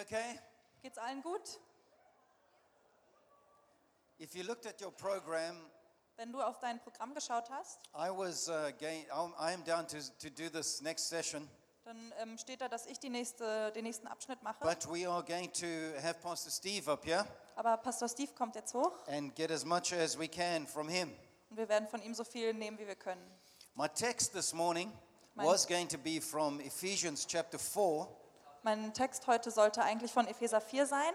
Okay? Geht's allen gut? If you looked at your program, Wenn du auf dein Programm geschaut hast, I was uh, going, I am down to, to do this next session, dann ähm, steht da, dass ich die nächste, den nächsten Abschnitt mache. but we are going to have Pastor Steve up here Aber Pastor Steve kommt jetzt hoch and get as much as we can from him. und wir werden von ihm so viel nehmen, wie wir können. My text this morning Mein- was going to be from Ephesians chapter 4, Mein Text heute sollte eigentlich von Epheser 4 sein.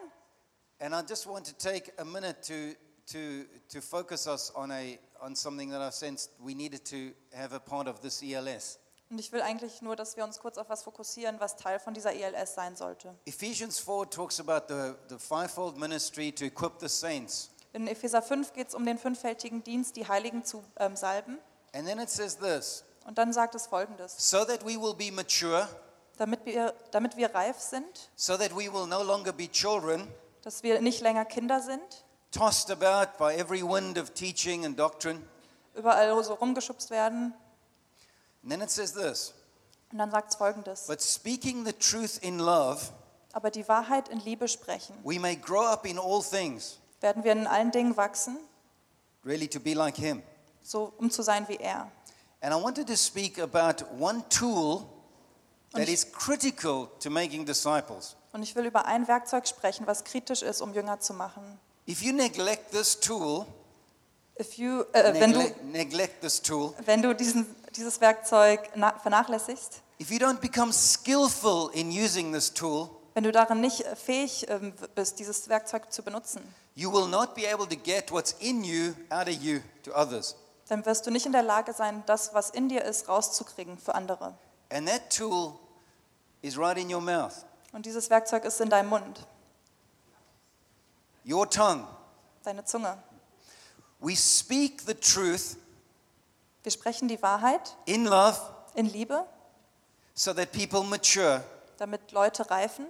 and I just want to take a minute to, to, to focus us on, a, on something that I sensed we needed to have a part of this ELS. Und ich will eigentlich nur, dass wir uns kurz auf was fokussieren, was Teil von dieser ELS sein sollte. Ephesians 4 talks about the, the fivefold ministry to equip the saints. In Epheser 5 geht es um den fünffältigen Dienst, die Heiligen zu ähm, salben. And then it says this Und dann sagt es folgendes: so that we will be mature, damit wir, damit wir reif sind, so that we will no longer be children, dass wir nicht länger Kinder sind, tossed about by every wind of teaching and doctrine. überall so rumgeschubst werden. And then it says this Und dann sagt es folgendes: but speaking the truth in love, Aber die Wahrheit in Liebe sprechen, we may grow up in all things, werden wir in allen Dingen wachsen, really to be like Him. so um zu sein wie er. And I wanted to speak about one tool that Und- is critical to making disciples. Und ich will über ein Werkzeug sprechen, was kritisch ist, um Jünger zu machen. If you neglect this tool, If you, äh, wenn, du, neglect, this tool, wenn du diesen, dieses Werkzeug na- vernachlässigst, if you don't become skillful in using this tool, wenn du darin nicht äh, fähig ähm, bist, dieses Werkzeug zu benutzen, you will not be able to get what's in you out of you to others. dann wirst du nicht in der Lage sein, das, was in dir ist, rauszukriegen für andere. And that tool is right in your mouth, Und dieses Werkzeug ist in deinem Mund, your tongue. deine Zunge. We speak the truth Wir sprechen die Wahrheit in love in Liebe, so that people mature. damit Leute reifen.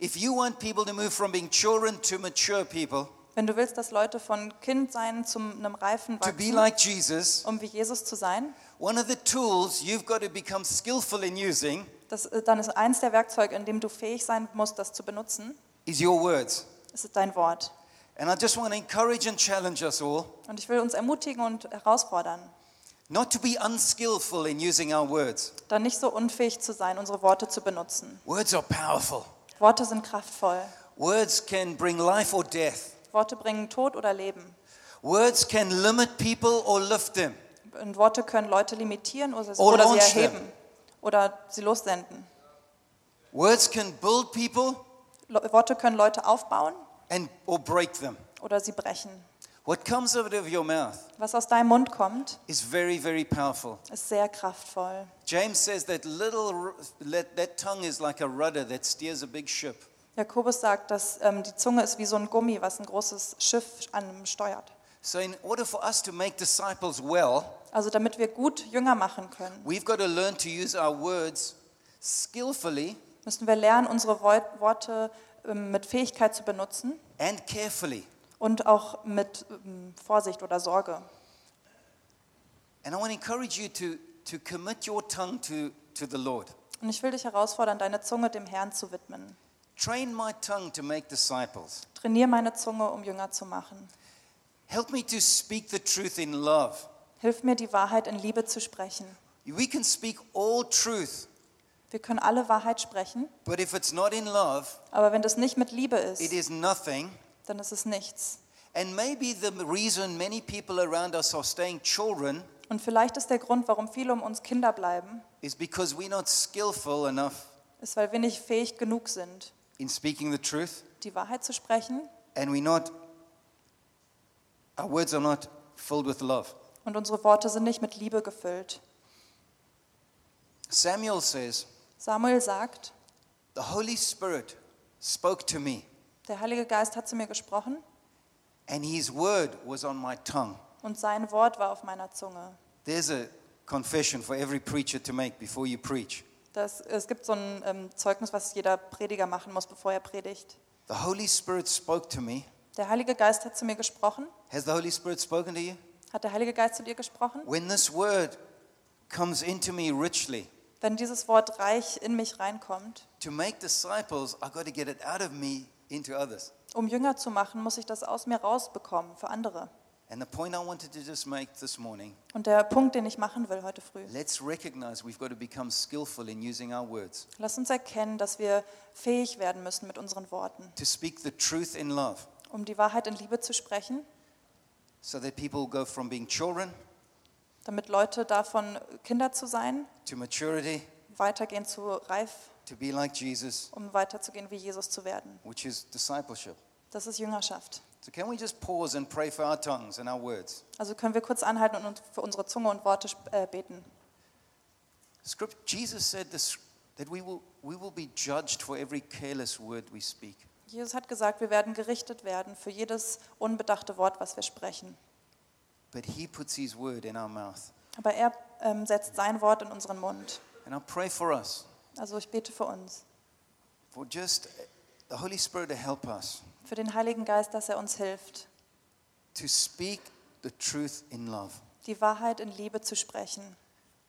If you want people to move from being children to mature people, Wenn du willst, dass Leute von Kindsein zu einem Reifen to be wachsen, like Jesus, um wie Jesus zu sein, one of the tools you've got to become skillful in using das, äh, dann ist eins der Werkzeuge, in dem du fähig sein musst, das zu benutzen, is your words. ist dein Wort. And I just want to encourage and challenge us all Und ich will uns ermutigen und herausfordern, not to be unskillful in using our words. dann nicht so unfähig zu sein, unsere Worte zu benutzen. Words are powerful. Worte sind kraftvoll. Words can bring life or death. Worte bringen Tod oder Leben. Words can limit people or lift them. Und Worte können Leute limitieren oder, Or oder sie launch them. erheben oder sie lossenden. Words can build people Le Worte können Leute aufbauen and or break them. oder sie brechen. What comes out of your mouth Was aus deinem Mund kommt, is very, very powerful. ist sehr kraftvoll. James says that little let, that tongue is like a rudder that steers a big ship. Jakobus sagt, dass ähm, die Zunge ist wie so ein Gummi, was ein großes Schiff an steuert. So in order for us to make disciples well, Also damit wir gut Jünger machen können, we've got to learn to use our words skillfully müssen wir lernen, unsere Wort- Worte ähm, mit Fähigkeit zu benutzen and carefully. und auch mit ähm, Vorsicht oder Sorge. And I want to encourage you to, to commit your tongue to, to the Lord. Und ich will dich herausfordern, deine Zunge dem Herrn zu widmen. Train my tongue to make disciples. Trainier meine Zunge, um Jünger zu machen. Help me to speak the truth in love. Hilf mir, die Wahrheit in Liebe zu sprechen. We can speak all truth, Wir können alle Wahrheit sprechen, but if it's not in love, aber wenn das nicht mit Liebe it ist, is nothing. dann ist es nichts. And maybe the reason many people around us are staying children Und vielleicht ist der Grund, warum viele um uns Kinder bleiben, is because we're not skillful enough ist, weil wir nicht fähig genug sind, in speaking the truth die Wahrheit zu sprechen and we're not, our words are not filled with love. Und unsere Worte sind nicht mit Liebe gefüllt. Samuel says, Samuel sagt, The Holy Spirit spoke to me, der Heilige Geist hat zu mir gesprochen and his word was on my tongue. und sein Wort war auf meiner Zunge. There's a confession for every preacher to make before you preach. Das, es gibt so ein ähm, Zeugnis, was jeder Prediger machen muss, bevor er predigt. The Holy Spirit spoke to me. Der Heilige Geist hat zu mir gesprochen. Has the Holy Spirit spoken to you? Hat der Heilige Geist zu dir gesprochen? When this word comes into me richly, Wenn dieses Wort reich in mich reinkommt, To make disciples, I've got to get it out of me into others. um Jünger zu machen, muss ich das aus mir rausbekommen für andere. And the point I wanted to just make this morning Und der Punkt, den ich machen will heute früh, let's recognize we've got to become skillful in using our words lass uns erkennen, dass wir fähig werden müssen mit unseren Worten, to speak the truth in love um die Wahrheit in Liebe zu sprechen, so that people go from being children damit Leute davon Kinder zu sein, to maturity weitergehen zu reif, to be like Jesus, um weiterzugehen wie Jesus zu werden. which is discipleship. Das ist Jüngerschaft. So, can we just pause and pray for our tongues and our words? Also können wir kurz anhalten und für unsere Zunge und Worte äh, beten. Jesus said this, that we will, we will be judged for every careless word we speak. Jesus hat gesagt, wir werden gerichtet werden für jedes unbedachte Wort, was wir sprechen. But He puts His word in our mouth. Aber er ähm, setzt sein Wort in unseren Mund. And I pray for us, Also ich bete für uns, for just the Holy Spirit to help us für den Heiligen Geist, dass er uns hilft, to speak the truth in love, die Wahrheit in Liebe zu sprechen,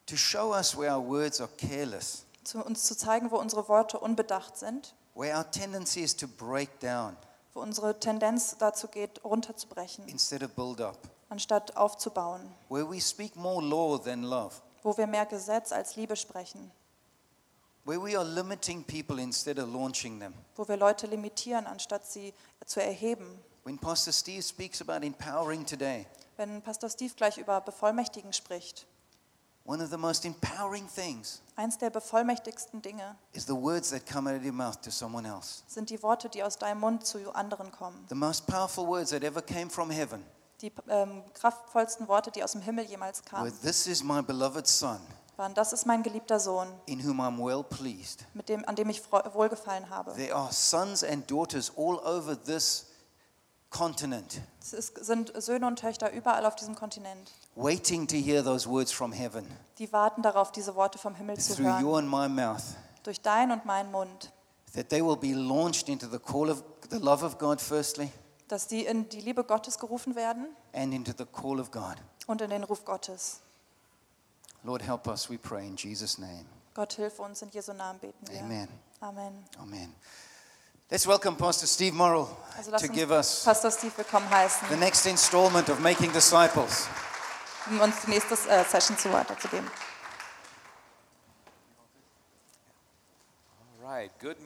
to show us where our words are careless, zu uns zu zeigen, wo unsere Worte unbedacht sind, where our tendency is to break down wo unsere Tendenz dazu geht, runterzubrechen, instead of build up, anstatt aufzubauen, where we speak more law than love, wo wir mehr Gesetz als Liebe sprechen, where we are limiting people instead of launching them. wo wir Leute limitieren, anstatt sie zu erheben. When Pastor Steve speaks about empowering today, Wenn Pastor Steve gleich über Bevollmächtigen spricht, one of the most empowering things eins der bevollmächtigsten Dinge is the words that come out of your mouth to someone else. sind die Worte, die aus deinem Mund zu anderen kommen. The most powerful words that ever came from heaven Die ähm, kraftvollsten Worte, die aus dem Himmel jemals were, kamen, This is my beloved Son, waren, das ist mein geliebter Sohn, in whom I'm well pleased. mit dem, an dem ich freu- wohlgefallen habe. There are sons and daughters all over this continent Es ist, sind Söhne und Töchter überall auf diesem Kontinent, waiting to hear those words from heaven die warten darauf, diese Worte vom Himmel zu through your hören, and my mouth, durch dein und meinen Mund, that they will be launched into the call of the love of God, firstly, dass die in die Liebe Gottes gerufen werden and into the call of God. und in den Ruf Gottes. Lord, help us, we pray in Jesus' name. Gott hilf uns, in Jesu Namen beten wir. Amen. Amen. Amen. Let's welcome Pastor Steve Morrill Also to give us Pastor Steve willkommen heißen, the next installment of Making Disciples. Um uns die nächste äh, Session zu weiterzugeben. All right. Good